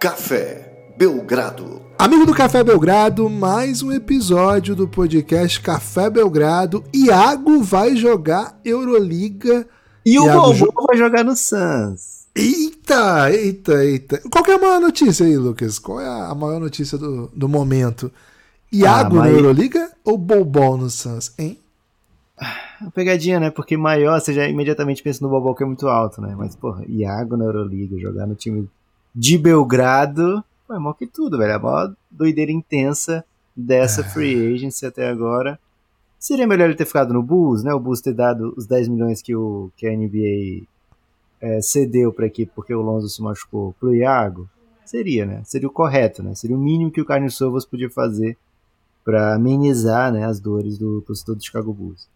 Café Belgrado. Amigo do Café Belgrado, mais um episódio do podcast Café Belgrado. Iago vai jogar Euroliga. E o Iago Bobo jo- vai jogar no Suns. Eita, eita, eita. Qual que é a maior notícia aí, Lucas? Qual é a maior notícia do, do momento? Iago Ah, mas- na Euroliga ou Bobol no Suns, hein? Uma pegadinha, né? Porque maior, você já imediatamente pensa no Bobo que é muito alto, né? Mas, porra, Iago na Euroliga, jogar no time de Belgrado, pô, é maior que tudo, velho. É a maior doideira intensa dessa free agency até agora. Seria melhor ele ter ficado no Bulls, né? O Bulls ter dado os 10 milhões que, o, que a NBA é, cedeu pra equipe porque o Lonzo se machucou pro Iago. Seria, né? Seria o correto, né? Seria o mínimo que o Carlos Sovas podia fazer pra amenizar né, as dores do torcedor do Chicago Bulls.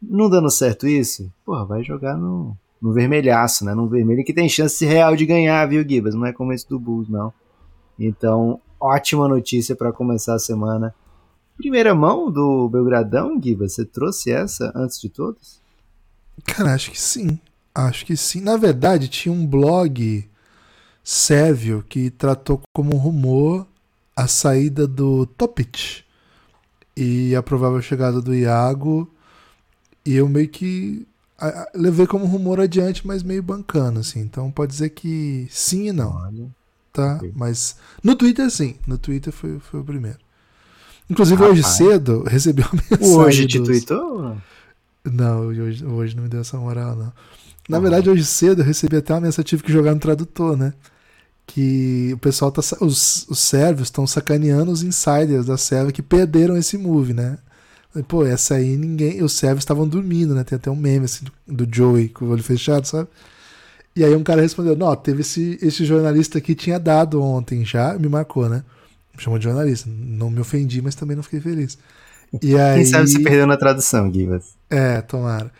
Não dando certo isso, porra, vai jogar no, no vermelhaço, né? No vermelho que tem chance real de ganhar, viu, Gibas? Não é como esse do Bulls, não. Então, ótima notícia para começar a semana. Primeira mão do Belgradão, Gibas? Você trouxe essa antes de todos? Cara, acho que sim. Acho que sim. Na verdade, tinha um blog sérvio que tratou como rumor a saída do Topic e a provável chegada do Iago. E eu meio que a- levei como rumor adiante, mas meio bancando, assim. Então pode dizer que sim e não, Olha. tá? Mas no Twitter, sim. No Twitter foi, foi o primeiro. Inclusive, hoje Rapaz. cedo, eu recebi uma mensagem. Hoje te dos- tweetou? não, hoje, hoje não me deu essa moral, não. Na verdade, hoje cedo eu recebi até uma mensagem, tive que jogar no tradutor, né? Que o pessoal tá. Os, os sérvios estão sacaneando os insiders da Sérvia que perderam esse move, né? Pô, essa aí ninguém. Os sérvios estavam dormindo, né? Tem até um meme assim do, Joey com o olho fechado, sabe? E aí um cara respondeu: Não, teve esse, esse jornalista aqui, tinha dado ontem já, me marcou, né? Me chamou de jornalista. Não me ofendi, mas também não fiquei feliz. E aí... Quem sabe você perdeu na tradução, Gibas? É, tomara.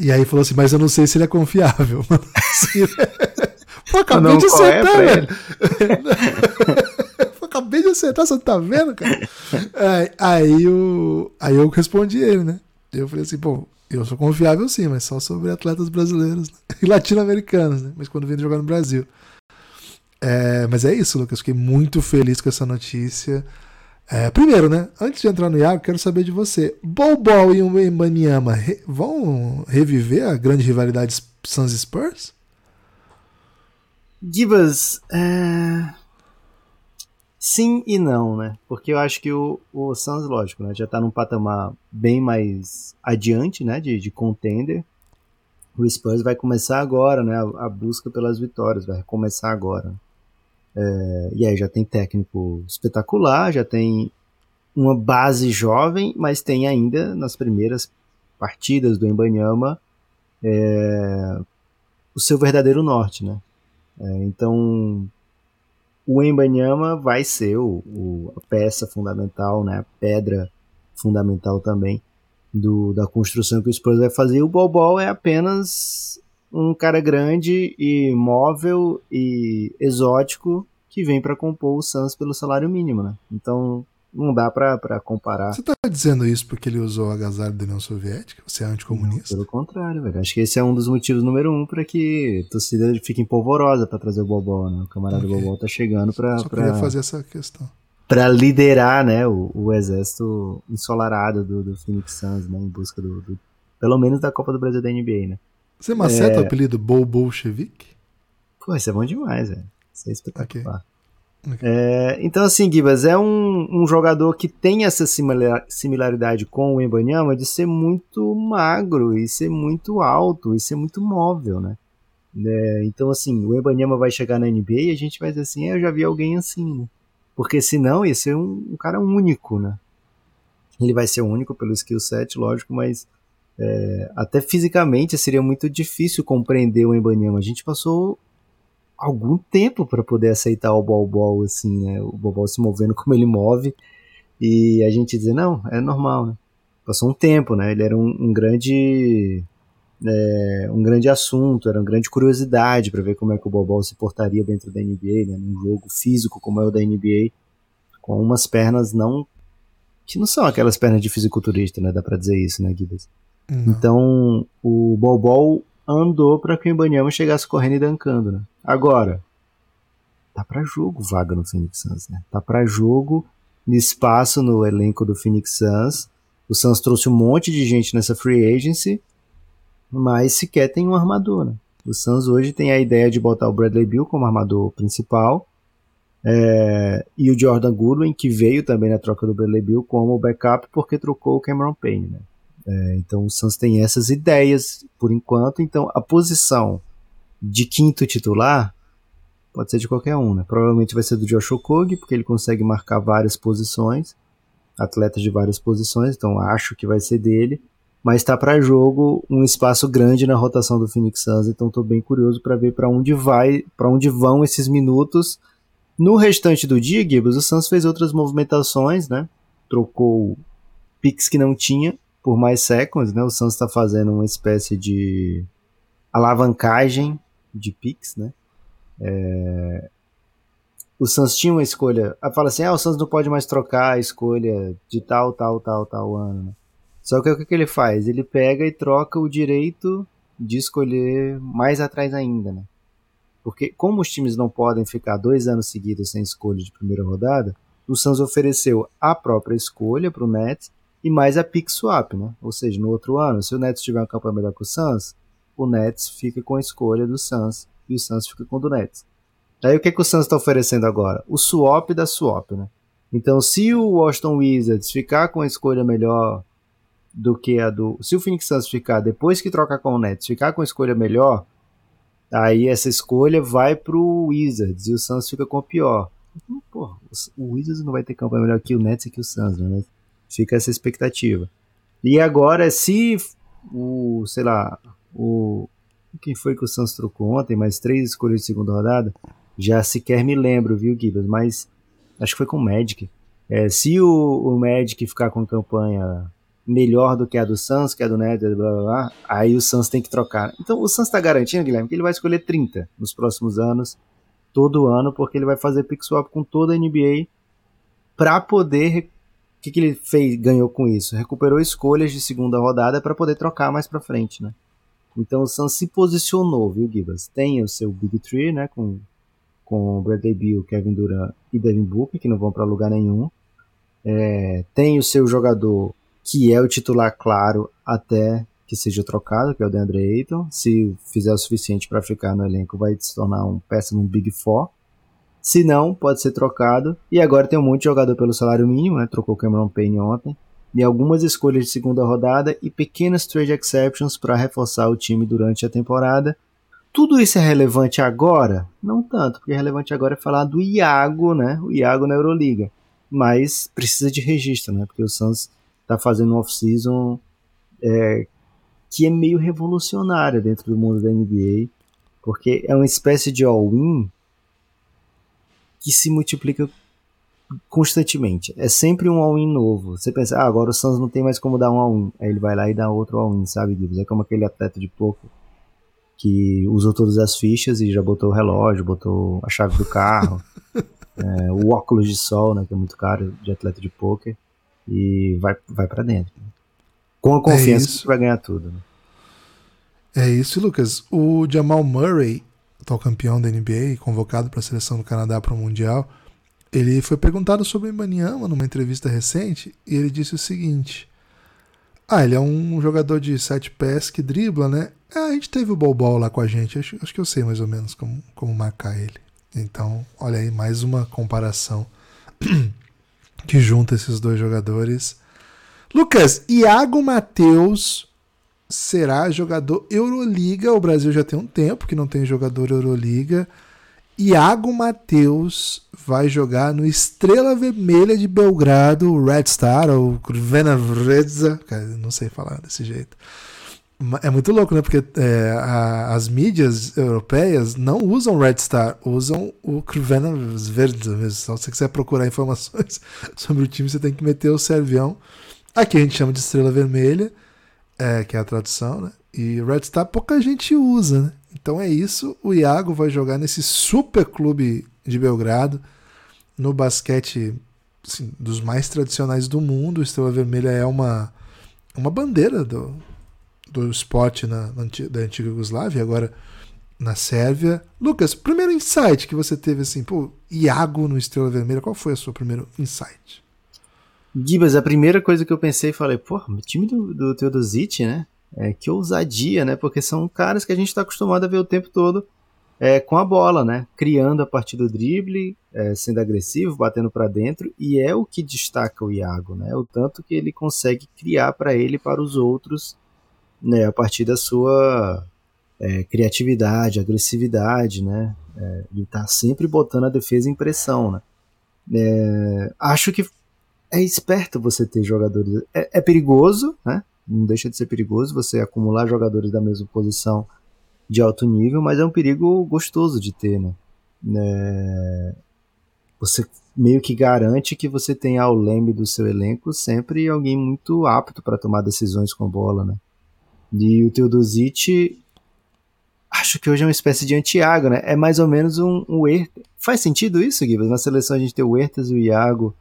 E aí falou assim, mas eu não sei se ele é confiável. Assim, Pô, acabei Não, de é acertar, pra velho. Acabei de acertar, você não tá vendo, cara? Aí, aí, o, aí eu respondi ele, né? Eu falei assim, pô, eu sou confiável sim, mas só sobre atletas brasileiros né? e latino-americanos, né? Mas quando vem jogar no Brasil. É, mas é isso, Lucas. Fiquei muito feliz com essa notícia. É, primeiro, né? Antes de entrar no Iago, quero saber de você. Bobol e o Embanyama re- vão reviver a grande rivalidade Suns e Spurs? Gibas, é... sim e não, né? Porque eu acho que o, o Suns, lógico, né, já tá num patamar bem mais adiante, né, de, de contender. O Spurs vai começar agora, né, a, a busca pelas vitórias, vai começar agora. É, e aí já tem técnico espetacular, já tem uma base jovem, mas tem ainda nas primeiras partidas do Embanyama é, o seu verdadeiro norte, né? É, então, o Embanyama vai ser o, o- a peça fundamental, né, a pedra fundamental também do, da construção que o Spurs vai fazer. O Bobol é apenas um cara grande e móvel e exótico que vem para compor o Suns pelo salário mínimo, né? Então, não dá pra pra comparar. Você tá dizendo isso porque ele usou o agasalho da União Soviética? Você é anticomunista? Pelo contrário, velho. Acho que esse é um dos motivos número um para que a torcida fique empolvorosa para trazer o Bobol, né? O camarada Ok. Bobol tá chegando pra, Só queria pra, fazer essa questão. pra liderar, né, o, o exército ensolarado do, do Phoenix Suns, né? Em busca do, do- pelo menos da Copa do Brasil da NBA, né? Você maceta É. o apelido Bol Bolshevik? Pô, isso é bom demais, velho. Isso é espetacular. Ok. É, então, assim, Gibas, é um, um jogador que tem essa similar- similaridade com o Embanyama de ser muito magro e ser muito alto e ser muito móvel, né? É, então, assim, o Embanyama vai chegar na NBA e a gente vai dizer assim, é, eu já vi alguém assim, né? Porque senão ia ser um, um cara único, né? Ele vai ser único pelo skill set, lógico, mas é, até fisicamente seria muito difícil compreender o Embanyama. A gente passou algum tempo para poder aceitar o Bobol assim, né? O Bobol se movendo como ele move e a gente dizer não, é normal, né? Passou um tempo, né? Ele era um, um grande é, um grande assunto, era uma grande curiosidade para ver como é que o Bobol se portaria dentro da NBA, né? Num jogo físico como é o da NBA, com umas pernas não que não são aquelas pernas de fisiculturista, né? Dá para dizer isso, né, Gibbs? Então, o Bobol andou para que o Ibanyama chegasse correndo e dancando, né? Agora, tá para jogo vaga no Phoenix Suns, né? Tá para jogo espaço no elenco do Phoenix Suns. O Suns trouxe um monte de gente nessa free agency, mas sequer tem um armador, né? O Suns hoje tem a ideia de botar o Bradley Bill como armador principal é, e o Jordan Goodwin, que veio também na troca do Bradley Bill como backup porque trocou o Cameron Payne, né? É, então o Suns tem essas ideias por enquanto. Então a posição de quinto titular pode ser de qualquer um, né? Provavelmente vai ser do Josh Okogie, porque ele consegue marcar várias posições, atletas de várias posições, então acho que vai ser dele. Mas está para jogo um espaço grande na rotação do Phoenix Suns, então estou bem curioso para ver para onde vai, para onde vão esses minutos. No restante do dia, Gibbs, o Suns fez outras movimentações, né? Trocou picks que não tinha por mais seconds, né? O Suns está fazendo uma espécie de alavancagem de picks, né? É... O Suns tinha uma escolha. Fala assim: ah, o Suns não pode mais trocar a escolha de tal, tal, tal, tal ano. Né? Só que o que, que ele faz? Ele pega e troca o direito de escolher mais atrás ainda, né? Porque, como os times não podem ficar dois anos seguidos sem escolha de primeira rodada, o Suns ofereceu a própria escolha para o Nets e mais a pick swap, né? Ou seja, no outro ano, se o Nets tiver uma campanha melhor que o Suns, o Nets fica com a escolha do Suns e o Suns fica com o do Nets. Aí o que, que o Suns está oferecendo agora? O swap da swap, né? Então, se o Washington Wizards ficar com a escolha melhor do que a do. Se o Phoenix Suns ficar, depois que trocar com o Nets, ficar com a escolha melhor, aí essa escolha vai pro Wizards e o Suns fica com a pior. Então, porra, o Wizards não vai ter campanha melhor que o Nets e que o Suns, né? Fica essa expectativa. E agora, se o, sei lá, o. Quem foi que o Santos trocou ontem? Mais três escolhas de segunda rodada? Já sequer me lembro, viu, Gibbs? Mas acho que foi com o Magic. É, se o, o Magic ficar com campanha melhor do que a do Suns, que a do Nether, blá, blá, blá, aí o Suns tem que trocar. Então o Suns está garantindo, Guilherme, que ele vai escolher 30 nos próximos anos, todo ano, porque ele vai fazer pick swap com toda a NBA para poder que, que ele fez, ganhou com isso? Recuperou escolhas de segunda rodada para poder trocar mais para frente, né? Então o Suns se posicionou, viu, Gibas? Tem o seu Big Three, né, com, com Bradley Beal, Kevin Durant e Devin Booker, que não vão para lugar nenhum. É, tem o seu jogador que é o titular claro até que seja trocado, que é o DeAndre Ayton. Se fizer o suficiente para ficar no elenco, vai se tornar um péssimo Big Four. Se não, pode ser trocado. E agora tem um monte de jogador pelo salário mínimo, né? Trocou o Cameron Payne ontem. E algumas escolhas de segunda rodada e pequenas trade exceptions para reforçar o time durante a temporada. Tudo isso é relevante agora? Não tanto, porque relevante agora é falar do Iago, né? O Iago na Euroliga. Mas precisa de registro, né? Porque o Suns está fazendo um off-season é, que é meio revolucionária dentro do mundo da NBA, porque é uma espécie de all-in que se multiplica constantemente. É sempre um all-in novo. Você pensa, ah, agora o Suns não tem mais como dar um all-in. Aí ele vai lá e dá outro all-in, sabe, Gibbs? É como aquele atleta de pouco que usou todas as fichas e já botou o relógio, botou a chave do carro, é, o óculos de sol, né, que é muito caro de atleta de poker, e vai, vai para dentro. Com a confiança é que vai ganhar tudo. Né? É isso, Lucas. O Jamal Murray atual campeão da NBA, convocado para a seleção do Canadá para o Mundial, ele foi perguntado sobre o Ibaniama numa entrevista recente e ele disse o seguinte: Ah, ele é um jogador de sete pés que dribla, né? É, a gente teve o Bol lá com a gente, acho, acho que eu sei mais ou menos como, como marcar ele. Então, olha aí, mais uma comparação que junta esses dois jogadores. Lucas, Iago Matheus será jogador Euroliga. O Brasil já tem um tempo que não tem jogador Euroliga. Iago Matheus vai jogar no Estrela Vermelha de Belgrado, Red Star, ou Crvena Zvezda, não sei falar desse jeito. É muito louco, né? Porque é, a, as mídias europeias não usam Red Star, usam o Crvena Zvezda mesmo. Então, se você quiser procurar informações sobre o time, você tem que meter o servião. Aqui a gente chama de Estrela Vermelha. É, que é a tradução, né? E Red Star pouca gente usa, né? Então é isso. O Iago vai jogar nesse super clube de Belgrado, no basquete assim, dos mais tradicionais do mundo. Estrela Vermelha é uma, uma bandeira do, do esporte na, na, da antiga Yugoslávia, agora na Sérvia. Lucas, primeiro insight que você teve assim, pô, Iago no Estrela Vermelha, qual foi o seu primeiro insight? Gibas, a primeira coisa que eu pensei, falei, pô, o time do, do Teodosic, né? É, que ousadia, né? Porque são caras que a gente está acostumado a ver o tempo todo é, com a bola, né? Criando a partir do drible, é, sendo agressivo, batendo para dentro, e é o que destaca o Iago, né? O tanto que ele consegue criar para ele e para os outros, né? A partir da sua é, criatividade, agressividade, né? É, ele tá sempre botando a defesa em pressão, né? É, acho que é esperto você ter jogadores. É, é, perigoso, né? Não deixa de ser perigoso você acumular jogadores da mesma posição de alto nível, mas é um perigo gostoso de ter, né? É, você meio que garante que você tem ao leme do seu elenco sempre alguém muito apto para tomar decisões com bola, né? E o Teodosic, acho que hoje é uma espécie de anti-Iago, né? É mais ou menos um, um Faz sentido isso, Guilherme? Na seleção a gente tem o Hertas e o Iago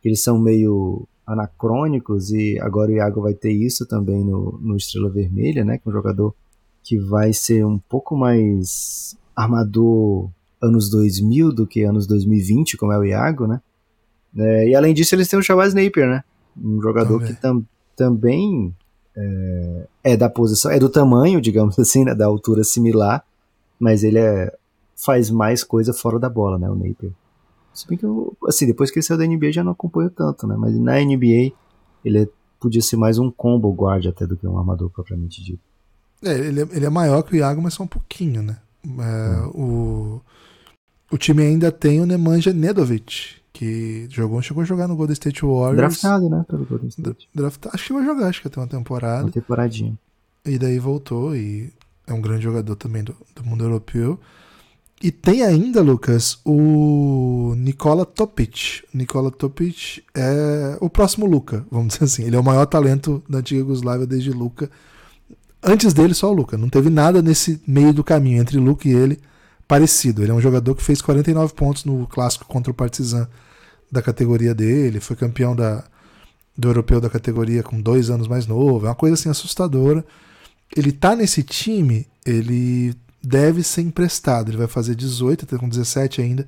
que eles são meio anacrônicos e agora o Iago vai ter isso também no, no Estrela Vermelha, né? Que é um jogador que vai ser um pouco mais armador anos 2000 do que anos 2020, como é o Iago, né? É, e além disso, eles têm o Shabazz Napier, né? Um jogador também. que tam, também é, é, da posição, é do tamanho, digamos assim, né? Da altura similar, mas ele é, faz mais coisa fora da bola, né? O Napier. Se bem que eu, assim, depois que ele saiu da NBA já não acompanho tanto, né? Mas na NBA ele é, podia ser mais um combo guard até do que um armador propriamente dito. É, ele é, ele é maior que o Iago, mas só um pouquinho, né? É, hum. o, o time ainda tem o Nemanja Nedovic, que jogou, chegou a jogar no Golden State Warriors. Draftado, né? Pelo Golden State. Draftado, acho que a jogar, acho que até uma temporada. Uma temporadinha. E daí voltou e é um grande jogador também do, do mundo europeu. E tem ainda, Lucas, o Nikola Topic. Nikola Topic é o próximo Luca, vamos dizer assim. Ele é o maior talento da antiga Yugoslávia desde Luca. Antes dele, só o Luca. Não teve nada nesse meio do caminho entre Luca e ele parecido. Ele é um jogador que fez 49 pontos no clássico contra o Partizan da categoria dele. Foi campeão da, do europeu da categoria com dois anos mais novo. É uma coisa assim assustadora. Ele tá nesse time, ele deve ser emprestado. Ele vai fazer 18, tá com 17 ainda.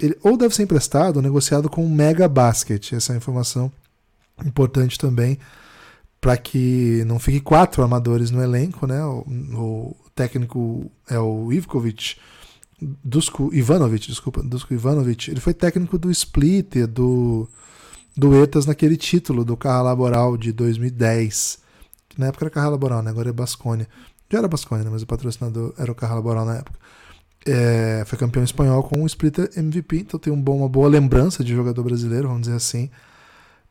Ele ou deve ser emprestado ou negociado com o Mega Basket. Essa é uma informação importante também para que não fique quatro armadores no elenco, né? O, o técnico é o Ivkovic, Dusko Ivanovic, desculpa, Dusko Ivanovic. Ele foi técnico do Splitter, do do Etas naquele título do Carro Laboral de 2010. Na época era Carro Laboral, né? Agora é Basconia. Já era Basconia, né? mas o patrocinador era o Carro Laboral na época. É, foi campeão espanhol com o Splitter MVP, então tem um bom, uma boa lembrança de jogador brasileiro, vamos dizer assim.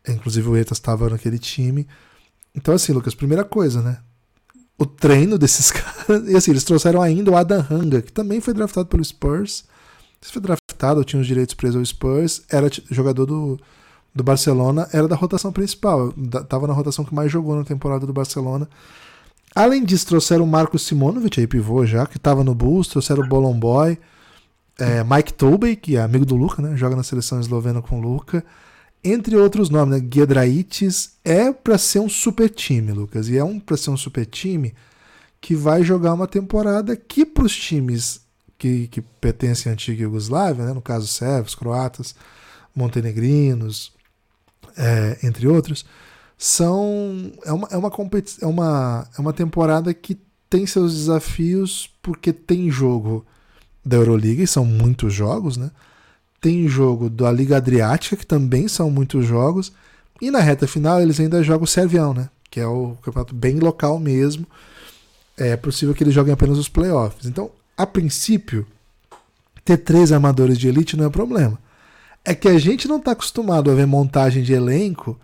Inclusive o Etas estava naquele time. Então, assim, Lucas, primeira coisa, né? O treino desses caras. E assim, eles trouxeram ainda o Adam Hanga, que também foi draftado pelo Spurs. Se foi draftado, tinha os direitos presos ao Spurs, era jogador do, do Barcelona, era da rotação principal. Tava na rotação que mais jogou na temporada do Barcelona. Além disso, trouxeram o Marco Simonovic, aí pivô já, que estava no Bulls, trouxeram o Bolon Boy, é, Mike Tobey, que é amigo do Luca, né? Joga na seleção eslovena com o Luca. Entre outros nomes, né? Giedraitis é para ser um super time, Lucas. E é um para ser um super time que vai jogar uma temporada que para os times que, que pertencem à antiga Iugoslávia, né? no caso sérvios, croatas, montenegrinos, é, entre outros, são é uma, é uma, é uma, é uma temporada que tem seus desafios porque tem jogo da Euroliga, e são muitos jogos, né? Tem jogo da Liga Adriática, que também são muitos jogos, e na reta final eles ainda jogam o Servião, né? Que é o campeonato bem local mesmo. É possível que eles joguem apenas os playoffs. Então, a princípio, ter três armadores de elite não é problema. É que a gente não está acostumado a ver montagem de elenco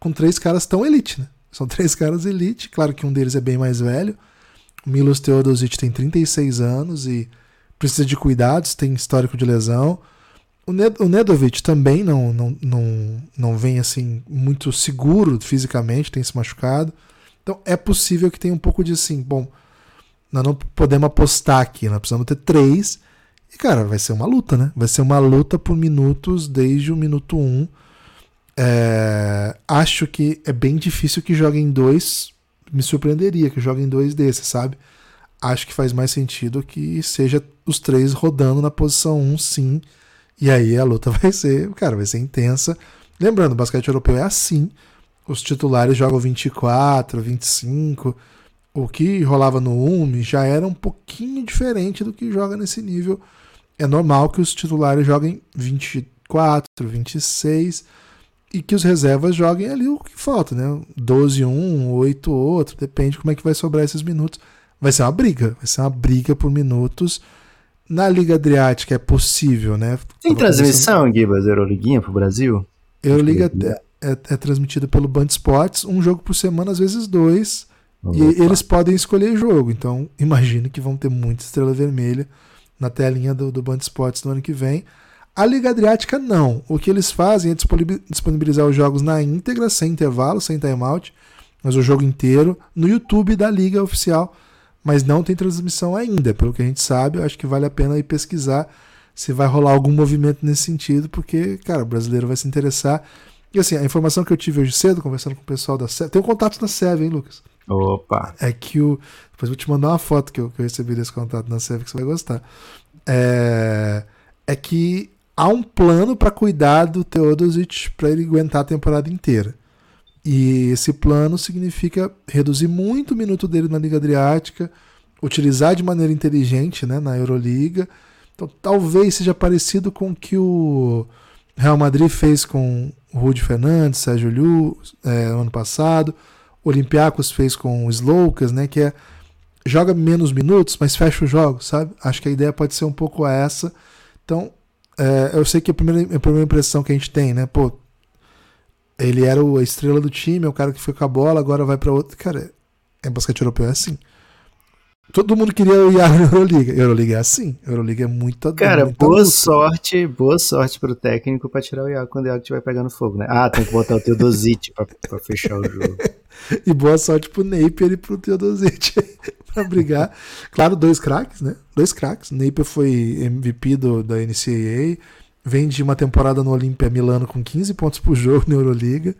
com três caras tão elite, né? São três caras elite, claro que um deles é bem mais velho. O Milos Teodosic tem 36 anos e precisa de cuidados, tem histórico de lesão. O, Ned o Nedovic também não, não, não, não vem assim muito seguro fisicamente, tem se machucado. Então é possível que tenha um pouco de assim, bom, nós não podemos apostar aqui, nós precisamos ter três. E cara, vai ser uma luta, né? Vai ser uma luta por minutos desde o minuto um é, acho que é bem difícil que joguem dois. Me surpreenderia que joguem dois desses, sabe? acho que faz mais sentido que seja os três rodando na posição 1, sim. E aí a luta vai ser, cara, vai ser intensa. Lembrando, o basquete europeu é assim. Os titulares jogam 24, 25. O que rolava no UME já era um pouquinho diferente do que joga nesse nível. É normal que os titulares joguem 24, 26 e que os reservas joguem ali o que falta, né? 12 um, 8 outro, depende como é que vai sobrar esses minutos. Vai ser uma briga, vai ser uma briga por minutos. Na Liga Adriática é possível, né? Tem transmissão, pensando... Gibas, Euroliguinha pro Brasil? Euroliga é, é, é transmitida pelo Band Sports, um jogo por semana, às vezes dois. Opa. E eles podem escolher jogo. Então, imagino que vão ter muita estrela vermelha na telinha do, do Band Sports no ano que vem. A Liga Adriática não. O que eles fazem é disponibilizar os jogos na íntegra, sem intervalo, sem timeout, mas o jogo inteiro no YouTube da Liga Oficial. Mas não tem transmissão ainda, pelo que a gente sabe. Eu acho que vale a pena ir pesquisar se vai rolar algum movimento nesse sentido, porque, cara, o brasileiro vai se interessar. E assim, a informação que eu tive hoje cedo, conversando com o pessoal da SEV, tem um contato na SEV, hein, Lucas? Opa! É que o. Depois vou te mandar uma foto que eu, que eu recebi desse contato na SEV que você vai gostar. É, é que há um plano para cuidar do Teodosic para ele aguentar a temporada inteira. E esse plano significa reduzir muito o minuto dele na Liga Adriática, utilizar de maneira inteligente né, na Euroliga. Então, talvez seja parecido com o que o Real Madrid fez com o Rudy Fernandes, Sérgio Liu, é, ano passado. O Olympiacos fez com o Sloukas, né, que é joga menos minutos, mas fecha o jogo, sabe? Acho que a ideia pode ser um pouco essa. Então, é, eu sei que a primeira, a primeira impressão que a gente tem, né? Pô, ele era a estrela do time, é o cara que foi com a bola, agora vai para outro. Cara, é basquete europeu é assim. Todo mundo queria o Iago na Euroliga. Euroliga é assim. Euroliga é muita Cara, muita boa luta. sorte, boa sorte pro técnico pra tirar o Iago quando o Iago estiver pegando fogo, né? Ah, tem que botar o Teodosite pra, pra fechar o jogo. e boa sorte pro Napier e pro Teodosite pra brigar. Claro, dois craques, né? Dois craques. Napier foi MVP do, da NCAA. Vem de uma temporada no Olímpia Milano com 15 pontos por jogo na Euroliga.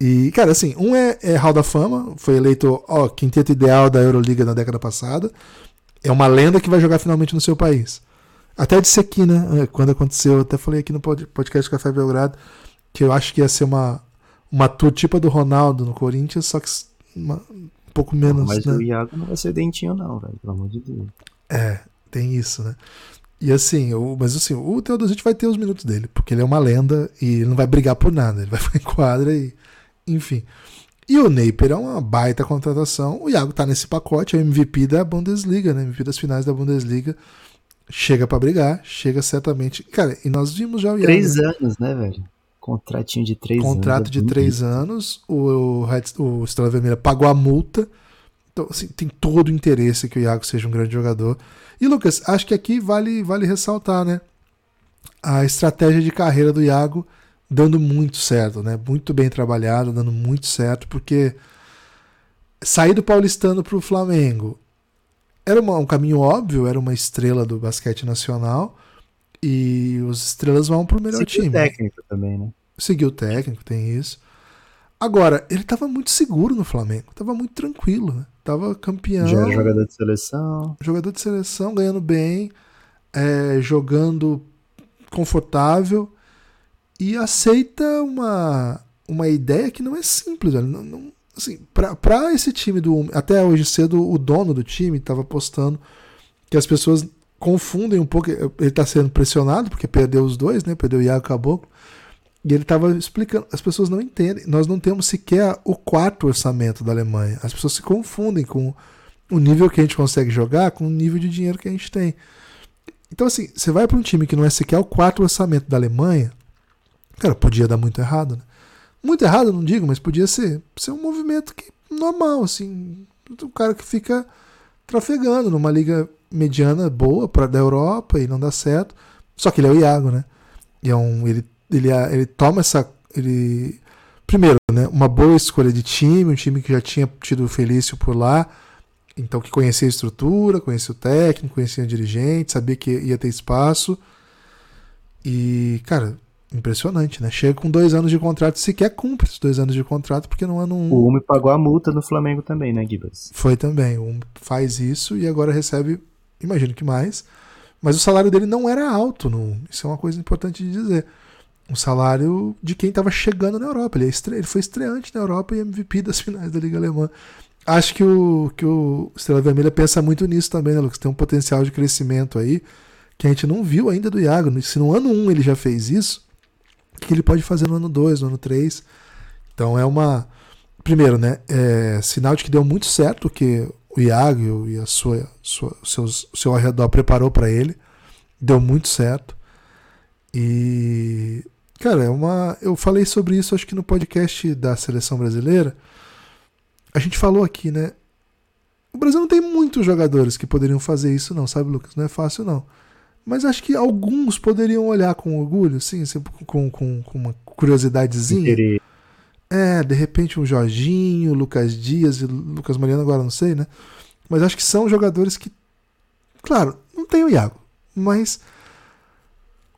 E, cara, assim, um é, é Hall da Fama, foi eleito ó, quinteto ideal da Euroliga na década passada. É uma lenda que vai jogar finalmente no seu país. Até disse aqui, né? É, quando aconteceu, eu até falei aqui no podcast Café Belgrado que eu acho que ia ser uma, uma tour tipo do Ronaldo no Corinthians, só que uma, um pouco menos. Mas né? o Iago não vai ser dentinho, não, velho, pelo amor de Deus. É, tem isso, né? E assim, o, mas assim, o Teodosite vai ter os minutos dele, porque ele é uma lenda e ele não vai brigar por nada, ele vai ficar em quadra e enfim. E o Napier é uma baita contratação. O Iago tá nesse pacote, é o MVP da Bundesliga, né? MVP das finais da Bundesliga. Chega para brigar, chega certamente. Cara, e nós vimos já o Iago. Três né? anos, né, velho? Contratinho de três Contrato anos. Contrato de três anos. O, o, o Estrela Vermelha pagou a multa. Então, assim, tem todo o interesse que o Iago seja um grande jogador. E, Lucas, acho que aqui vale, vale ressaltar, né? A estratégia de carreira do Iago dando muito certo, né? Muito bem trabalhado, dando muito certo, porque sair do paulistano para o Flamengo era uma, um caminho óbvio, era uma estrela do basquete nacional e os estrelas vão para o melhor Seguiu time. Seguiu o técnico também, né? Seguiu o técnico, tem isso. Agora, ele estava muito seguro no Flamengo, estava muito tranquilo, né? Tava campeão. Já era jogador de seleção. Jogador de seleção, ganhando bem, é, jogando confortável e aceita uma, uma ideia que não é simples, velho. Não, não, assim, para esse time do. Até hoje cedo, o dono do time estava postando que as pessoas confundem um pouco. Ele está sendo pressionado, porque perdeu os dois, né? Perdeu o Iago Caboclo. E ele estava explicando, as pessoas não entendem. Nós não temos sequer o quarto orçamento da Alemanha. As pessoas se confundem com o nível que a gente consegue jogar com o nível de dinheiro que a gente tem. Então, assim, você vai para um time que não é sequer o quarto orçamento da Alemanha, Cara, podia dar muito errado, né? Muito errado, não digo, mas podia ser, ser um movimento que normal, assim. O cara que fica trafegando numa liga mediana boa para da Europa e não dá certo. Só que ele é o Iago, né? E é um, ele, ele, ele toma essa. Ele, primeiro, né? Uma boa escolha de time, um time que já tinha tido o Felício por lá. Então, que conhecia a estrutura, conhecia o técnico, conhecia o dirigente, sabia que ia ter espaço. E, cara, Impressionante, né? Chega com dois anos de contrato, sequer cumpre esses dois anos de contrato, porque no ano um. O Umi pagou a multa no Flamengo também, né, Gibas? Foi também. O Umi faz isso e agora recebe, imagino que mais. Mas o salário dele não era alto, no, isso é uma coisa importante de dizer. O salário de quem estava chegando na Europa. Ele, é estre... ele foi estreante na Europa e MVP das finais da Liga Alemã. Acho que o, que o Estrela Vermelha pensa muito nisso também, né, Lucas? Tem um potencial de crescimento aí que a gente não viu ainda do Iago. Se no ano 1 um ele já fez isso, o que ele pode fazer no ano 2, no ano 3? Então é uma. Primeiro, né? É sinal de que deu muito certo que o Iago e a sua, sua seus, o seu arredor preparou para ele. Deu muito certo. E. Cara, é uma. Eu falei sobre isso acho que no podcast da seleção brasileira a gente falou aqui, né? O Brasil não tem muitos jogadores que poderiam fazer isso, não, sabe, Lucas? Não é fácil, não. Mas acho que alguns poderiam olhar com orgulho, sim, com, com, com uma curiosidadezinha. É, de repente um Jorginho, Lucas Dias e Lucas Mariano, agora não sei, né? Mas acho que são jogadores que. Claro, não tem o Iago, mas.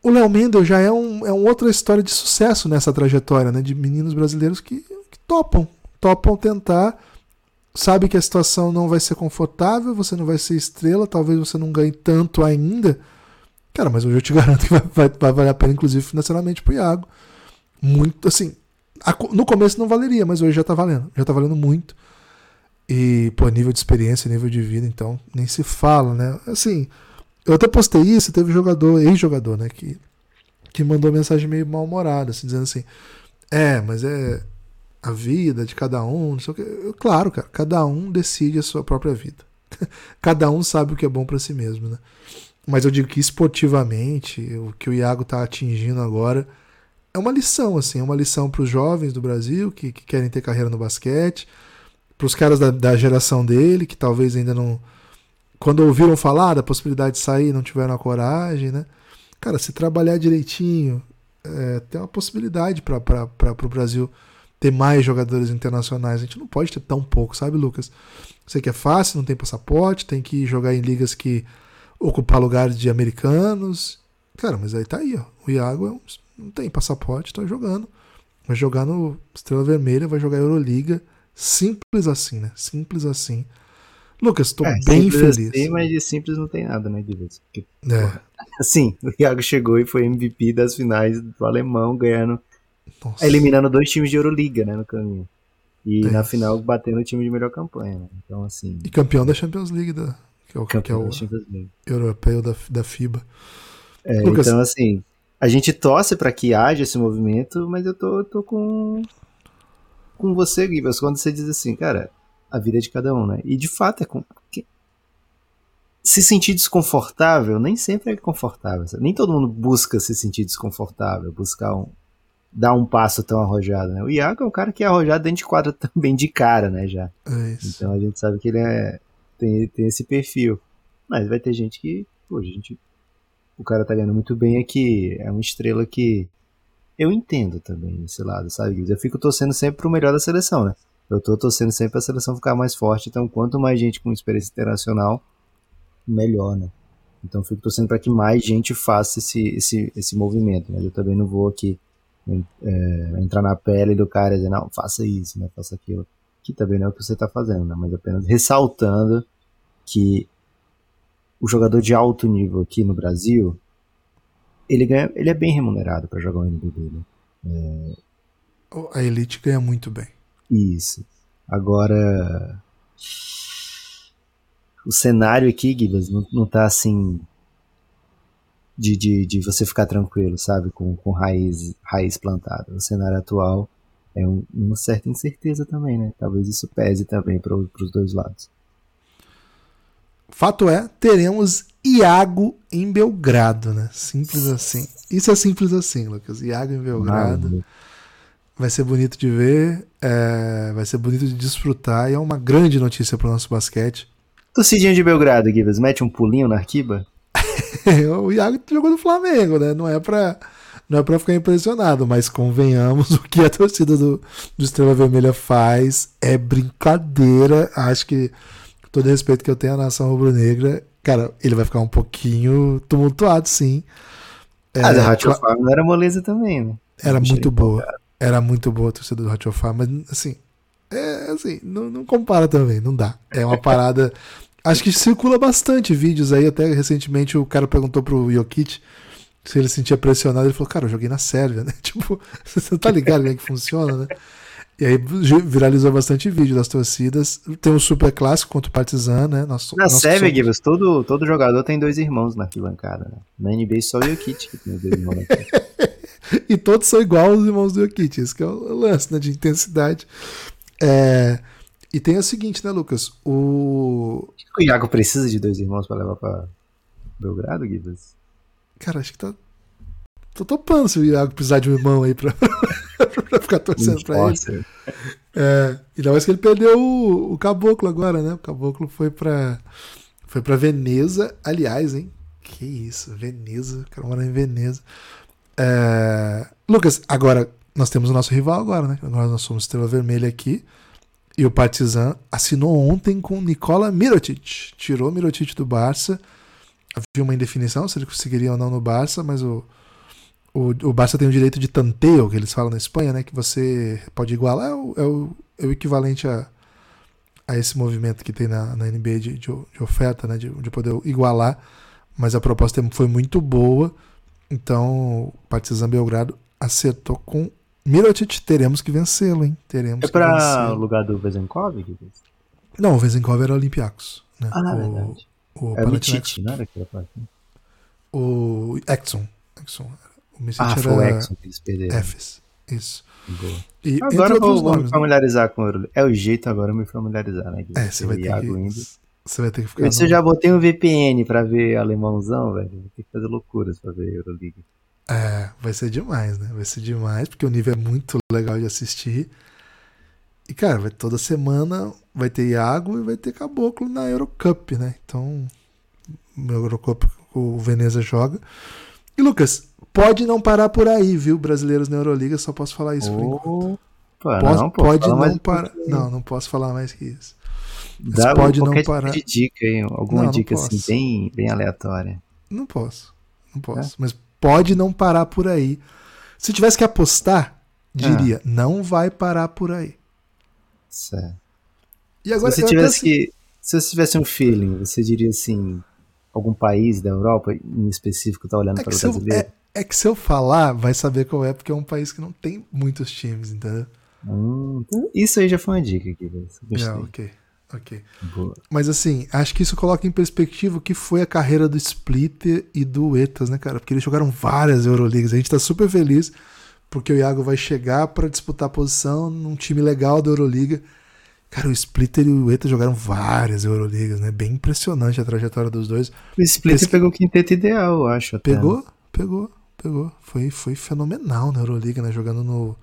O Léo Mendel já é, um, é uma outra história de sucesso nessa trajetória, né? De meninos brasileiros que, que topam, topam tentar, sabe que a situação não vai ser confortável, você não vai ser estrela, talvez você não ganhe tanto ainda. Cara, mas hoje eu te garanto que vai, vai, vai valer a pena, inclusive financeiramente, pro Iago. Muito, assim. A, no começo não valeria, mas hoje já tá valendo. Já tá valendo muito. E, pô, nível de experiência, nível de vida, então, nem se fala, né? Assim, eu até postei isso, teve jogador, ex-jogador, né, que, que mandou mensagem meio mal-humorada, assim, dizendo assim: é, mas é a vida de cada um, não sei o que. Claro, cara, cada um decide a sua própria vida. cada um sabe o que é bom para si mesmo, né? Mas eu digo que esportivamente, o que o Iago tá atingindo agora é uma lição, assim, é uma lição para os jovens do Brasil que, que, querem ter carreira no basquete, para os caras da, da geração dele que talvez ainda não. Quando ouviram falar da possibilidade de sair, não tiveram a coragem, né? Cara, se trabalhar direitinho, é, tem uma possibilidade para o Brasil ter mais jogadores internacionais. A gente não pode ter tão pouco, sabe, Lucas? Sei que é fácil, não tem passaporte, tem que jogar em ligas que ocupar lugares de americanos. Cara, mas aí tá aí, ó. O Iago é um, não tem passaporte, tá jogando. Vai jogar no Estrela Vermelha, vai jogar Euroliga. Simples assim, né? Simples assim. Lucas, tô é, bem feliz. Assim, mas de simples não tem nada, né, Guilherme? É. Assim, o Iago chegou e foi MVP das finais do Alemão, ganhando nossa. eliminando dois times de Euroliga, né, no caminho. E é na final batendo o time de melhor campanha, né? Então, assim. E campeão da Champions League, da, que é o, que é o europeu da, da FIBA. É, Lucas, então, assim, a gente torce para que haja esse movimento, mas eu tô, tô com, com você, Gibas, quando você diz assim, cara, a vida é de cada um, né? E de fato é com. Se sentir desconfortável nem sempre é confortável. Nem todo mundo busca se sentir desconfortável, buscar um, dar um passo tão arrojado, né? O Iago é um cara que é arrojado dentro de quadra também de cara, né, já. É então a gente sabe que ele é, tem, tem esse perfil. Mas vai ter gente que, pô, gente, o cara tá ganhando muito bem aqui, é uma estrela que eu entendo também esse lado, sabe? Eu fico torcendo sempre pro melhor da seleção, né? Eu tô torcendo sempre pra seleção ficar mais forte, então quanto mais gente com experiência internacional, melhor, né? Então fico torcendo para que mais gente faça esse, esse, esse movimento, mas eu também não vou aqui é, entrar na pele do cara e dizer, não, faça isso, né, faça aquilo. Que também não é o que você está fazendo, né, mas apenas ressaltando que o jogador de alto nível aqui no Brasil, ele, ganha, ele é bem remunerado para jogar o NBB. Né? É... A elite ganha muito bem. Isso. Agora, o cenário aqui, Guilherme, não, não tá assim de, de, de você ficar tranquilo, sabe? Com, com raiz, raiz plantada. O cenário atual é um, uma certa incerteza também, né? Talvez isso pese também para os dois lados. Fato é, teremos Iago em Belgrado, né? Simples assim. Isso é simples assim, Lucas. Iago em Belgrado. Vai ser bonito de ver, é... vai ser bonito de desfrutar e é uma grande notícia para o nosso basquete. Torcidinha de Belgrado, Guivas, mete um pulinho na arquiba? o Iago jogou no Flamengo, né? Não é pra, não é pra ficar impressionado, mas convenhamos, o que a torcida do, do Estrela Vermelha faz é brincadeira. Acho que, com todo respeito que eu tenho à nação rubro-negra, cara, ele vai ficar um pouquinho tumultuado, sim. É, Mas a Ratio Farm não era moleza também, né? Era muito boa. Era muito boa a torcida do Ratio Farm, mas assim, é assim, não, não compara também, não dá. É uma parada. Acho que circula bastante vídeos aí, até recentemente o cara perguntou pro Jokic se ele se sentia pressionado, ele falou, cara, eu joguei na Sérvia, né? Tipo, você tá ligado como é que funciona, né? E aí viralizou bastante vídeo das torcidas. Tem um super clássico contra o Partizan, né? Nosso, na Sérvia. Gibbs, todo, todo jogador tem dois irmãos na arquibancada. Né? Na NBA só o Jokic que tem dois irmãos E todos são igual aos irmãos do Jokic. Isso que é o lance, né? De intensidade. É... E tem o seguinte, né, Lucas? O... O Iago precisa de dois irmãos para levar para Belgrado, Gibbs? Cara, acho que tá Tô topando se o Iago precisar de um irmão aí pra, pra ficar torcendo pra ele. É, ainda mais que ele perdeu o, o, Caboclo agora, né? O Caboclo foi pra, foi pra Veneza. Aliás, hein? Que isso, Veneza. O cara mora em Veneza. É, Lucas, agora nós temos o nosso rival agora, né? Agora nós somos Estrela Vermelha aqui. E o Partizan assinou ontem com Nicola Mirotic. Tirou Mirotic do Barça. Havia uma indefinição se ele conseguiria ou não no Barça, mas o o, o Barça tem o direito de tanteio, que eles falam na Espanha, né? Que você pode igualar, é o, é o, é o equivalente a, a esse movimento que tem na, na NBA de, de, de oferta, né? De, de poder igualar. Mas a proposta foi muito boa. Então, o Partizan Belgrado acertou com Mirotic. Teremos que vencê-lo, hein? Teremos é para o lugar do Vezenkov? Não, o Vezenkov era Olympiacos. Né? Ah, o, verdade. O é o Mitic, não era aquela parte? Né? O Exxon. Exxon o Messi ah, foi o Exxon que eles perderam. Efes. Isso. Boa. E, agora eu vou, vou me né? familiarizar com o É o jeito agora me familiarizar, né? É, você vai, ter que, você vai ter que ficar. Eu, no... eu já botei um VPN pra ver alemãozão, velho. Vou ter que fazer loucuras pra ver Euroliga. É, vai ser demais, né? Vai ser demais, porque o nível é muito legal de assistir. E, cara, vai, toda semana vai ter Iago e vai ter Caboclo na Eurocup, né? Então, o Eurocup o Veneza joga. E, Lucas, pode não parar por aí, viu? Brasileiros na Euroliga, só posso falar isso por enquanto. Posso, não, pode não parar. Não, não posso falar mais que isso. Dá pode não parar. Tipo de dica aí, alguma não, dica não assim bem, bem aleatória. Não posso. Não posso. É? Mas pode não parar por aí. Se tivesse que apostar, diria, ah. não vai parar por aí. Certo. E agora, se você tivesse assim... que. Se você tivesse um feeling, você diria assim, algum país da Europa em específico tá olhando é para o brasileiro? É, é que se eu falar, vai saber qual é, porque é um país que não tem muitos times, entendeu? Hum, isso aí já foi uma dica aqui, É, ok. Ok. Boa. Mas assim, acho que isso coloca em perspectiva o que foi a carreira do Splitter e do Etas, né, cara? Porque eles jogaram várias Euroligas. A gente tá super feliz porque o Iago vai chegar para disputar a posição num time legal da Euroliga. Cara, o Splitter e o Etas jogaram várias Euroligas, né? Bem impressionante a trajetória dos dois. O Splitter pegou o quinteto ideal, eu acho. Até. Pegou? Pegou pegou. Foi, foi fenomenal na Euroliga, né? Jogando no,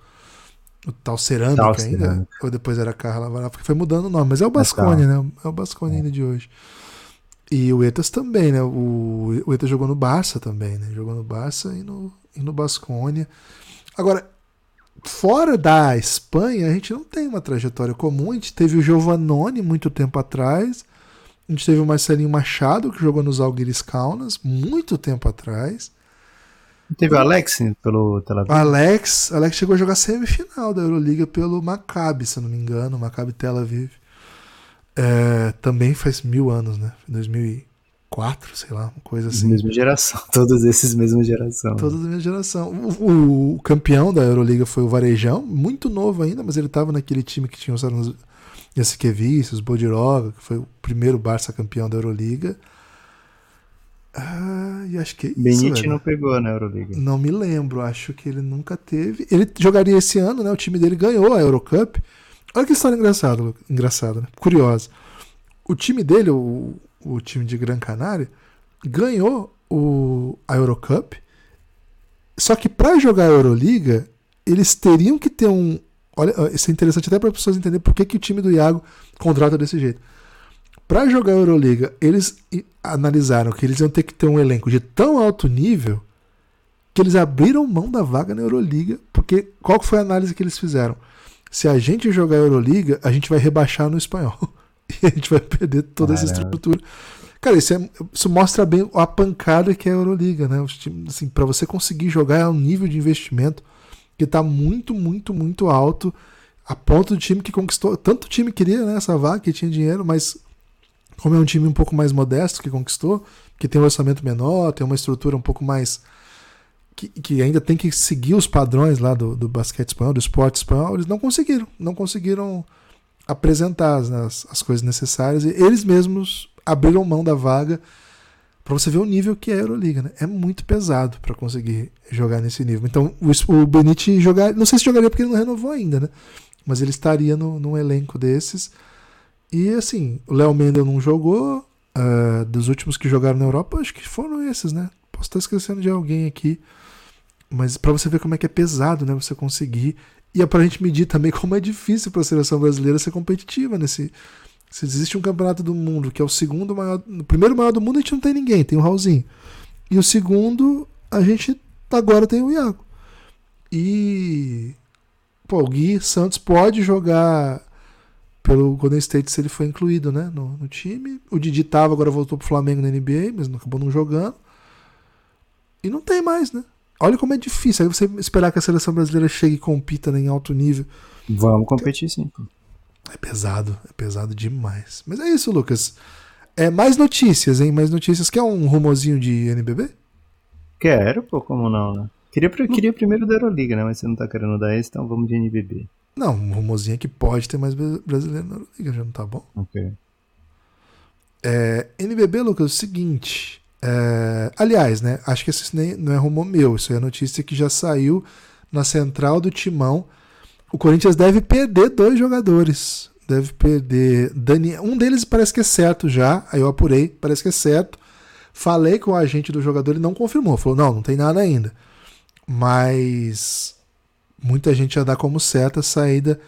no tal Cerâmica tal ainda. Cerâmica. Ou depois era Carla porque foi mudando o nome. Mas é o Bascone, né? É o Bascone ainda de hoje. E o Etas também, né? O, o Etas jogou no Barça também, né? Jogou no Barça e no, e no Basconia. Agora, fora da Espanha, a gente não tem uma trajetória comum. A gente teve o Giovannone muito tempo atrás. A gente teve o Marcelinho Machado, que jogou nos Alguiris Kaunas, muito tempo atrás. Teve o Alex pelo Tel Aviv? Alex, Alex chegou a jogar semifinal da Euroliga pelo Maccabi, se eu não me engano, Maccabi Tel Aviv. É, também faz mil anos, né? 2004, sei lá, uma coisa assim. Mesma geração, todos esses mesma geração. Todos da mesma geração. O, o, o, campeão da Euroliga foi o Varejão, muito novo ainda, mas ele estava naquele time que tinha os Jasikevic, Bodiroga, que foi o primeiro Barça campeão da Euroliga. Ah, e acho que. Benite não pegou na Euroliga. Não me lembro, acho que ele nunca teve. Ele jogaria esse ano, né? O time dele ganhou a Eurocup. Olha que história engraçada, engraçada, né? Curiosa. O time dele, o, o time de Gran Canária, ganhou o, a Eurocup. Só que para jogar a Euroliga, eles teriam que ter um. Olha, isso é interessante até para as pessoas entenderem por que, que o time do Iago contrata desse jeito para jogar a Euroliga, eles analisaram que eles iam ter que ter um elenco de tão alto nível que eles abriram mão da vaga na Euroliga, porque qual foi a análise que eles fizeram? Se a gente jogar a Euroliga, a gente vai rebaixar no espanhol. E a gente vai perder toda Caramba. essa estrutura Cara, isso, é, isso mostra bem a pancada que é a Euroliga, né? Assim, para você conseguir jogar é um nível de investimento que tá muito, muito, muito alto, a ponto do time que conquistou. Tanto o time queria né, essa vaga, que tinha dinheiro, mas como é um time um pouco mais modesto que conquistou, que tem um orçamento menor, tem uma estrutura um pouco mais. Que, que ainda tem que seguir os padrões lá do, do basquete espanhol, do esporte espanhol, eles não conseguiram. Não conseguiram apresentar as, as coisas necessárias e eles mesmos abriram mão da vaga para você ver o nível que é a Euroliga, né? É muito pesado para conseguir jogar nesse nível. Então, o, o Benite jogar, não sei se jogaria porque ele não renovou ainda, né? Mas ele estaria no, num elenco desses. E assim, o Léo Mendel não jogou. Uh, dos últimos que jogaram na Europa, acho que foram esses, né? Posso estar esquecendo de alguém aqui. Mas para você ver como é que é pesado, né? Você conseguir. E é pra gente medir também como é difícil para a seleção brasileira ser competitiva nesse, se existe um campeonato do mundo que é o segundo maior. O primeiro maior do mundo a gente não tem ninguém, tem o Raulzinho. E o segundo, a gente agora tem o Iago. E. Pô, o Gui Santos pode jogar pelo Golden State se ele for incluído né, no, no time. O Didi tava, agora voltou pro Flamengo na NBA, mas acabou não jogando. E não tem mais, né? Olha como é difícil. Aí você esperar que a seleção brasileira chegue e compita né, em alto nível. Vamos competir sim. É pesado, é pesado demais. Mas é isso, Lucas. É mais notícias, hein? Mais notícias. Quer um rumorzinho de NBB? Quero, pô, como não, né? Queria, queria primeiro da Euroliga, né? Mas você não tá querendo dar esse, então vamos de NBB. Não, um rumorzinho é que pode ter mais brasileiro na Euroliga, já não tá bom? Ok. É, NBB, Lucas, é o seguinte. É, aliás, né? Acho que esse nem, não é rumor meu, isso é notícia que já saiu na central do Timão o Corinthians deve perder dois jogadores. Deve perder Dani. Um deles parece que é certo já. Aí eu apurei, parece que é certo. Falei com o agente do jogador, ele não confirmou. Falou: não, não tem nada ainda. Mas muita gente já dá como certa a saída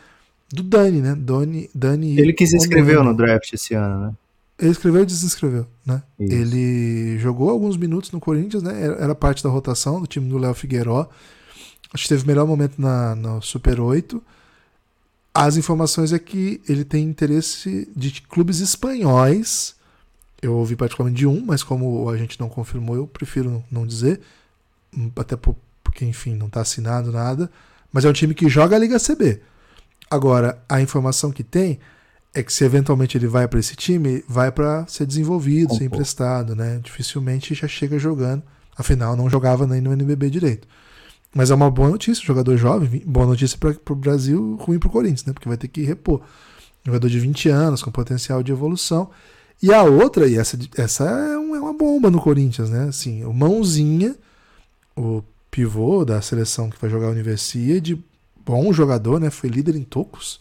do Dani, né? Dani, Dani ele que se inscreveu no draft esse ano, né? Ele escreveu e desinscreveu, né? Isso. Ele jogou alguns minutos no Corinthians, né? Era parte da rotação do time do Léo Figueiró. Acho que teve o melhor momento na, no Super 8. As informações é que ele tem interesse de clubes espanhóis. Eu ouvi particularmente de um, mas como a gente não confirmou, eu prefiro não dizer. Até porque, enfim, não está assinado nada. Mas é um time que joga a Liga CB. Agora, a informação que tem é que se eventualmente ele vai para esse time, vai para ser desenvolvido, ser emprestado, né? Dificilmente já chega jogando. Afinal, não jogava nem no NBB direito. Mas é uma boa notícia, jogador jovem, boa notícia para o Brasil, ruim para o Corinthians, né? Porque vai ter que repor. Jogador de 20 anos, com potencial de evolução. E a outra, e essa, essa é, uma bomba no Corinthians, né? Assim, o Mãozinha, o pivô da seleção que vai jogar a Universidade, bom jogador, né? Foi líder em tocos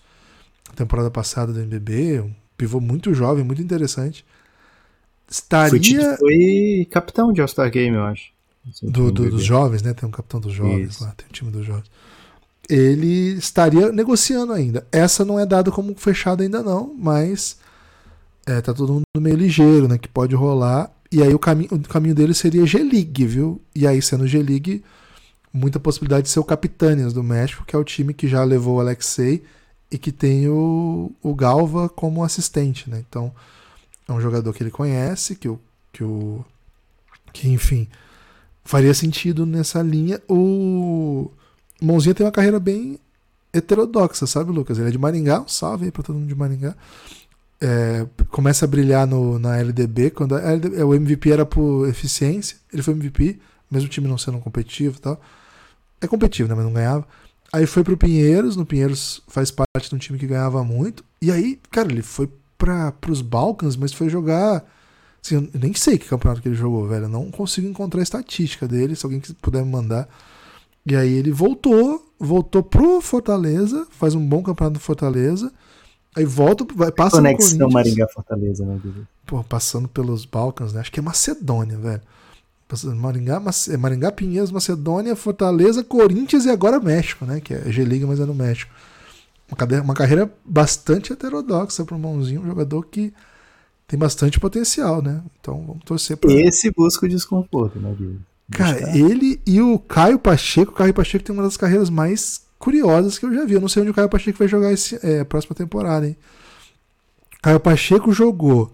temporada passada do NBB, um pivô muito jovem, muito interessante. Estaria... Foi, capitão de All-Star Game, eu acho. Do, do, dos jovens, né? Tem um capitão dos jovens Isso. lá, tem um time dos jovens. Ele estaria negociando ainda. Essa não é dada como fechada ainda não, mas é, tá todo mundo meio ligeiro, né? Que pode rolar. E aí o caminho, o caminho dele seria G-League, viu? E aí, sendo G-League, muita possibilidade de ser o Capitânias do México, que é o time que já levou o Alexei e que tem o, o Galva como assistente, né? Então, é um jogador que ele conhece, que o. Que, o, que enfim faria sentido nessa linha. O Mãozinha tem uma carreira bem heterodoxa, sabe, Lucas? Ele é de Maringá, um salve aí pra todo mundo de Maringá. É, começa a brilhar no, na LDB, quando a LDB, o MVP era por eficiência, ele foi MVP, mesmo time não sendo competitivo tal. É competitivo, né? Mas não ganhava. Aí foi pro Pinheiros, no Pinheiros faz parte de um time que ganhava muito. E aí, cara, ele foi para pros Balkans, mas foi jogar Assim, eu nem sei que campeonato que ele jogou, velho. Eu não consigo encontrar a estatística dele, se alguém puder me mandar. E aí ele voltou, voltou pro Fortaleza, faz um bom campeonato do Fortaleza. Aí volta, vai, passa Conexão no Maringá Fortaleza, né, Pô, passando pelos Balcãs, né? Acho que é Macedônia, velho. Maringá, é Maringá, Pinheiros, Macedônia, Fortaleza, Corinthians e agora México, né? Que é G-Liga, mas é no México. Uma, cadeira, uma carreira bastante heterodoxa para um mãozinho, um jogador que tem bastante potencial, né? Então vamos torcer para. Esse busca o desconforto, né, Guilherme? Cara, ele e o Caio Pacheco, o Caio Pacheco tem uma das carreiras mais curiosas que eu já vi. Eu não sei onde o Caio Pacheco vai jogar esse, é, próxima temporada, hein? Caio Pacheco jogou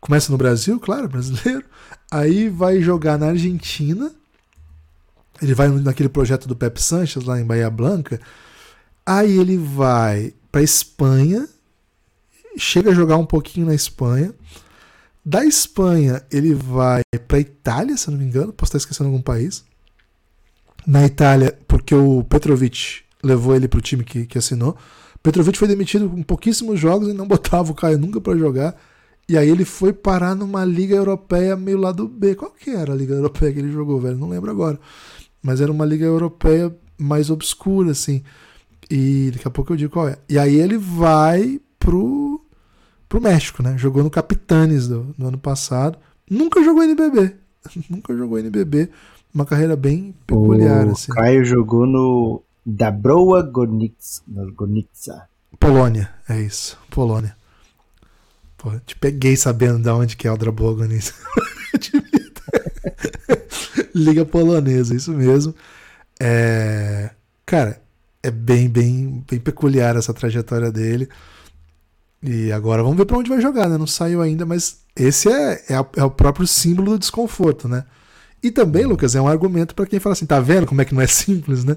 Começa no Brasil, claro, brasileiro. Aí vai jogar na Argentina. Ele vai naquele projeto do Pep Sanches lá em Bahia Blanca. Aí ele vai para Espanha, chega a jogar um pouquinho na Espanha. Da Espanha, ele vai para Itália, se não me engano, posso estar esquecendo algum país. Na Itália, porque o Petrovic levou ele para o time que, que assinou. Petrovic foi demitido com pouquíssimos jogos e não botava o Caio nunca para jogar. E aí ele foi parar numa liga europeia meio lado B. Qual que era a liga europeia que ele jogou, velho? Não lembro agora. Mas era uma liga europeia mais obscura, assim. E daqui a pouco eu digo qual é. E aí ele vai pro, pro México, né? Jogou no Capitanes do, do ano passado. Nunca jogou NBB. Nunca jogou NBB. Uma carreira bem peculiar, o assim. Caio jogou no Dabroa Gornitsa. Polônia, é isso. Polônia. Pô, te peguei sabendo de onde que é o Drabogonis. Liga polonesa, isso mesmo. É... Cara, é bem, bem, bem peculiar essa trajetória dele. E agora vamos ver para onde vai jogar, né? Não saiu ainda, mas esse é, é, é, o próprio símbolo do desconforto, né? E também, Lucas, é um argumento para quem fala assim, tá vendo como é que não é simples, né?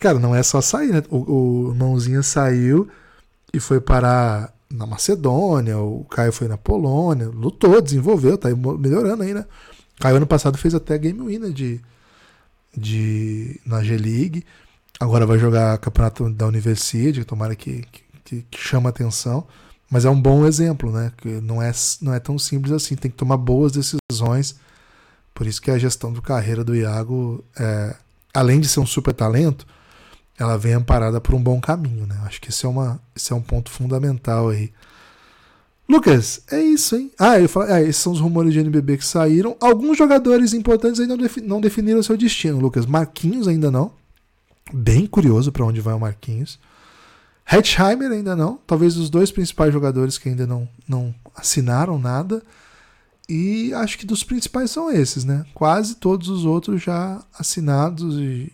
Cara, não é só sair, né? O, o Mãozinha saiu e foi parar na Macedônia, o Caio foi na Polônia, lutou, desenvolveu, tá melhorando aí, né? Caio ano passado fez até Game Winner de, de, na G-League. Agora vai jogar campeonato da Universidade, tomara que, que, que chama atenção. Mas é um bom exemplo, né? Que não é, não é tão simples assim, tem que tomar boas decisões. Por isso que a gestão do carreira do Iago, é, além de ser um super talento, ela vem amparada por um bom caminho, né? Acho que esse é, uma, esse é um ponto fundamental aí. Lucas, é isso, hein? Ah, eu falo, é, esses são os rumores de NBB que saíram. Alguns jogadores importantes ainda não, não definiram seu destino, Lucas. Marquinhos ainda não. Bem curioso para onde vai o Marquinhos. Hetzheimer ainda não. Talvez os dois principais jogadores que ainda não, não assinaram nada. E acho que dos principais são esses, né? Quase todos os outros já assinados e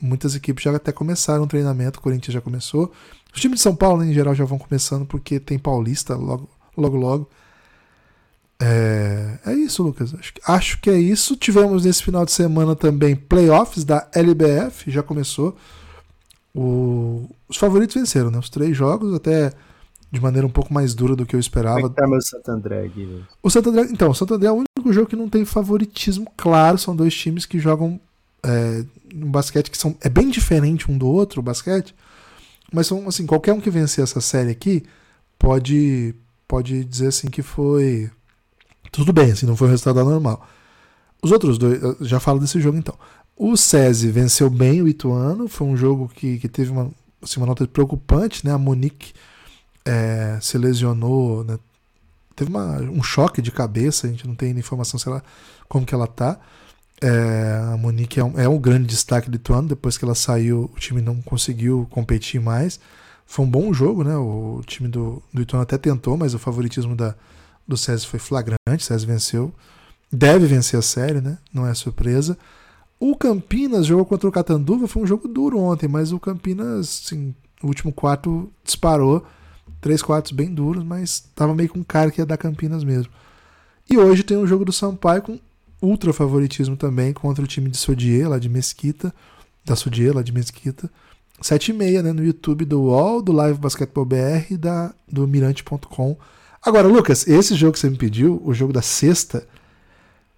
muitas equipes já até começaram o treinamento, o Corinthians já começou. Os times de São Paulo, né, em geral, já vão começando porque tem Paulista logo, logo, logo. É, é isso, Lucas. Acho, acho que é isso. Tivemos nesse final de semana também playoffs da LBF, já começou. O, os favoritos venceram, né? Os três jogos, até de maneira um pouco mais dura do que eu esperava. Como é tá meu Santo André aqui, O Santo André, então, o Santo André é o único jogo que não tem favoritismo claro. São dois times que jogam é, um basquete que são, é bem diferente um do outro, o basquete, mas são assim, qualquer um que vencer essa série aqui pode pode dizer assim que foi tudo bem, assim, não foi um resultado anormal. Os outros dois, já falo desse jogo então. O SESI venceu bem o Ituano, foi um jogo que, que teve uma, assim, uma nota preocupante, né? A Monique é, se lesionou, né? teve uma, um choque de cabeça, a gente não tem informação sei lá, como que ela tá. É, a Monique é um, é um grande destaque do Ituano. Depois que ela saiu, o time não conseguiu competir mais. Foi um bom jogo, né? O time do, do Ituano até tentou, mas o favoritismo da, do César foi flagrante. O César venceu. Deve vencer a série, né? Não é surpresa. O Campinas jogou contra o Catanduva. Foi um jogo duro ontem, mas o Campinas, assim, no último quarto disparou. Três quartos bem duros, mas tava meio com cara que ia dar Campinas mesmo. E hoje tem um jogo do Sampaio com ultra favoritismo também contra o time de Sodier, lá de Mesquita, da Sodier, lá de Mesquita. 7 e né, no YouTube do UOL, do Live Basketball BR e do Mirante.com. Agora, Lucas, esse jogo que você me pediu, o jogo da sexta,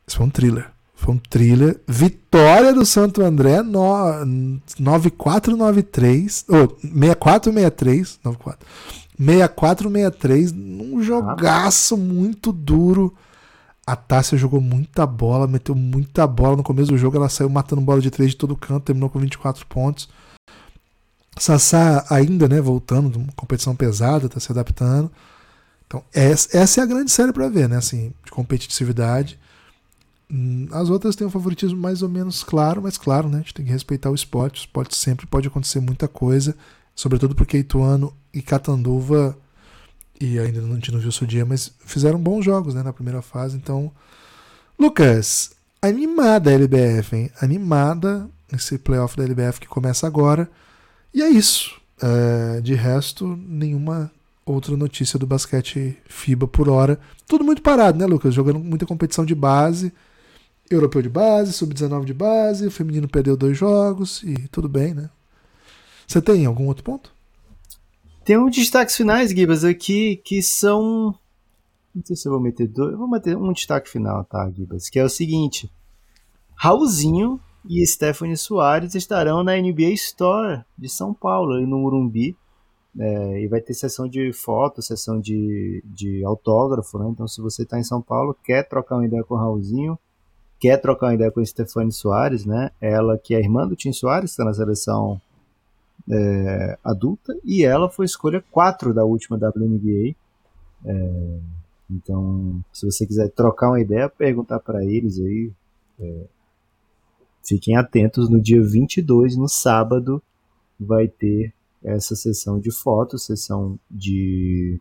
isso foi um thriller. Foi um thriller. Vitória do Santo André, 9493. Ou, oh, 6463. 94. 6463. Num jogaço muito duro. A Tássia jogou muita bola, meteu muita bola. No começo do jogo ela saiu matando bola de três de todo canto, terminou com 24 pontos. Sassá ainda, né, voltando, competição pesada, tá se adaptando. Então, essa é a grande série para ver, né, assim, de competitividade. Hum, as outras têm um favoritismo mais ou menos claro, mas claro, né, a gente tem que respeitar o esporte. O esporte sempre pode acontecer muita coisa, sobretudo porque Ituano e Catanduva e ainda não, a gente viu o seu dia, mas fizeram bons jogos né, na primeira fase. Então, Lucas, animada a LBF, hein? Animada esse playoff da LBF que começa agora. E é isso. É, de resto, nenhuma outra notícia do basquete FIBA por hora. Tudo muito parado, né, Lucas? Jogando muita competição de base. Europeu de base, sub-19 de base, o feminino perdeu dois jogos e tudo bem, né? Você tem algum outro ponto? Tem um destaques finais, Gibas, aqui que são. Não sei se eu vou meter dois. Eu vou meter um destaque final, tá, Gibas? Que é o seguinte: Raulzinho e Stephanie Soares estarão na NBA Store de São Paulo, ali no Urumbi. É, e vai ter sessão de foto, sessão de, de autógrafo, né? Então, se você está em São Paulo, quer trocar uma ideia com o Raulzinho, quer trocar uma ideia com a Soares, né? Ela que é irmã do Tim Soares, está na seleção é, adulta, e ela foi escolha 4 da última WNBA. É, então, se você quiser trocar uma ideia, perguntar para eles aí. É, fiquem atentos, no dia 22, no sábado, vai ter essa sessão de fotos, sessão de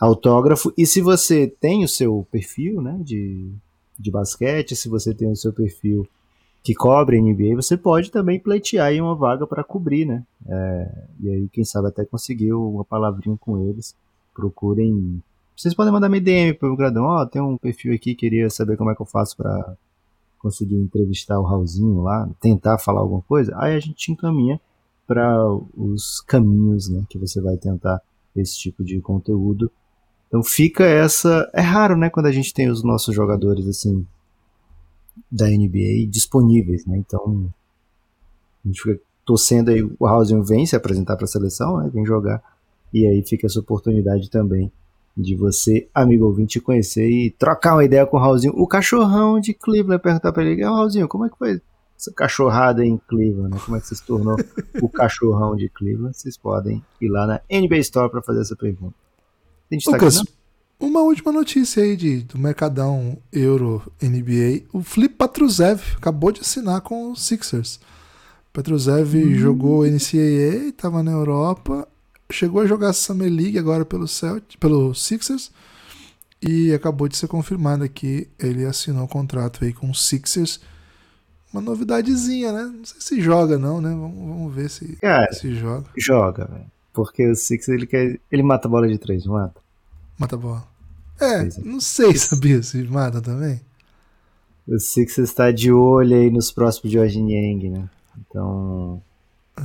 autógrafo. E se você tem o seu perfil né, de, de basquete, se você tem o seu perfil que cobre NBA, você pode também pleitear aí uma vaga para cobrir, né? É, e aí, quem sabe até conseguir uma palavrinha com eles. Procurem. Vocês podem mandar minha DM pro Gradão. Ó, oh, tem um perfil aqui, queria saber como é que eu faço para conseguir entrevistar o Raulzinho lá, tentar falar alguma coisa. Aí a gente te encaminha para os caminhos né, que você vai tentar esse tipo de conteúdo. Então fica essa. É raro, né, quando a gente tem os nossos jogadores assim da NBA disponíveis, né? Então a gente fica torcendo aí o Raulzinho vem se apresentar para a seleção, né? Vem jogar e aí fica essa oportunidade também de você, amigo ouvinte, conhecer e trocar uma ideia com o Raulzinho. O cachorrão de Cleveland perguntar para ele, Raulzinho, como é que foi essa cachorrada em Cleveland, né? Como é que você se tornou o cachorrão de Cleveland? Vocês podem ir lá na NBA Store para fazer essa pergunta. Tem Lucas, uma última notícia aí de, do Mercadão Euro NBA. O Flip Patruzev acabou de assinar com os Sixers. Patruzev hum. jogou NCAA, estava na Europa, chegou a jogar Summer League agora pelo, Celt, pelo Sixers e acabou de ser confirmado que ele assinou o um contrato aí com os Sixers uma novidadezinha, né? Não sei se joga, não, né? Vamos, vamos ver se, Cara, se joga. Joga, velho. Porque o Six ele quer. Ele mata a bola de três, não mata? Mata a bola. É, não sei, sabia se mata também. O Six está de olho aí nos próximos George Yang, né? Então.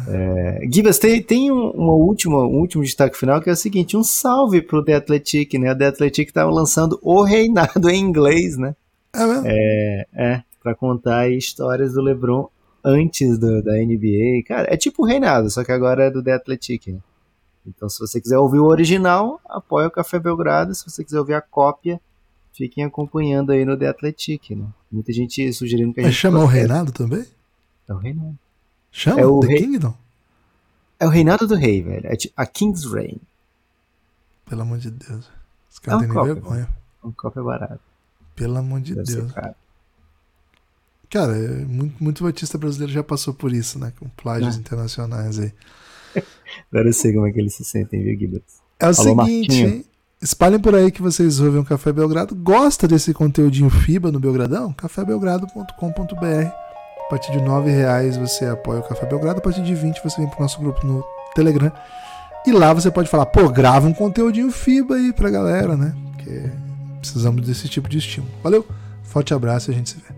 É... Gibas, tem, tem um, uma última, um último destaque final que é o seguinte: um salve pro The Athletic, né? O The Athletic estava lançando o reinado em inglês, né? É mesmo? É, é para contar histórias do LeBron antes do, da NBA. Cara, é tipo o Reinado, só que agora é do The Athletic. Né? Então, se você quiser ouvir o original, apoia o Café Belgrado. Se você quiser ouvir a cópia, fiquem acompanhando aí no The Athletic. Né? Muita gente sugerindo que a gente. Mas chama o Reinado também? É o Reinado. Chama? É o The Rei... Kingdom? É o Reinado do Rei, velho. É a King's Reign. Pelo amor de Deus. Os caras é têm vergonha. Um copo é barato. Pelo amor de Deve Deus. Cara, é muito, muito batista brasileiro já passou por isso, né? Com plágios é. internacionais aí. Agora eu sei como é que eles se sentem, viu, Guilherme? É o Alô, seguinte, hein? Espalhem por aí que vocês ouvem o Café Belgrado. Gosta desse conteúdinho FIBA no Belgradão? cafébelgrado.com.br A partir de R$ reais você apoia o Café Belgrado. A partir de 20 você vem pro nosso grupo no Telegram. E lá você pode falar, pô, grava um conteúdinho FIBA aí pra galera, né? Porque precisamos desse tipo de estímulo. Valeu, forte abraço e a gente se vê.